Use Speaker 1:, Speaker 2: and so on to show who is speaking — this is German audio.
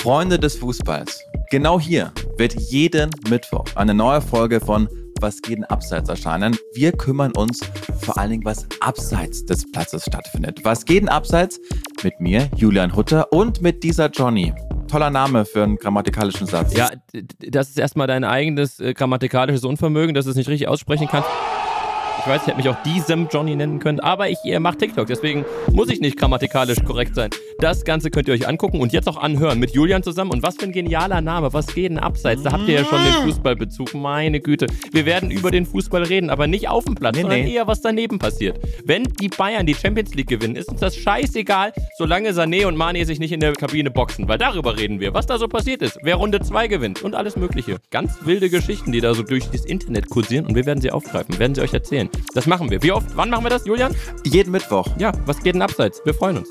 Speaker 1: Freunde des Fußballs, genau hier wird jeden Mittwoch eine neue Folge von Was geht denn abseits erscheinen. Wir kümmern uns vor allen Dingen, was abseits des Platzes stattfindet. Was geht denn abseits? Mit mir, Julian Hutter und mit dieser Johnny. Toller Name für einen grammatikalischen Satz.
Speaker 2: Ja, das ist erstmal dein eigenes äh, grammatikalisches Unvermögen, dass du es nicht richtig aussprechen kannst. Ich weiß, ich hätte mich auch diesem Johnny nennen können, aber ich äh, mache TikTok, deswegen muss ich nicht grammatikalisch korrekt sein. Das Ganze könnt ihr euch angucken und jetzt auch anhören mit Julian zusammen. Und was für ein genialer Name, was geht denn abseits? Da habt ihr ja schon den Fußballbezug, meine Güte. Wir werden über den Fußball reden, aber nicht auf dem Platz,
Speaker 1: Nee,
Speaker 2: sondern
Speaker 1: nee.
Speaker 2: eher, was daneben passiert. Wenn die Bayern die Champions League gewinnen, ist uns das scheißegal, solange Sané und Mane sich nicht in der Kabine boxen, weil darüber reden wir, was da so passiert ist, wer Runde 2 gewinnt und alles mögliche. Ganz wilde Geschichten, die da so durch das Internet kursieren und wir werden sie aufgreifen, werden sie euch erzählen. Das machen wir. Wie oft? Wann machen wir das, Julian?
Speaker 1: Jeden Mittwoch.
Speaker 2: Ja, was geht denn abseits? Wir freuen uns.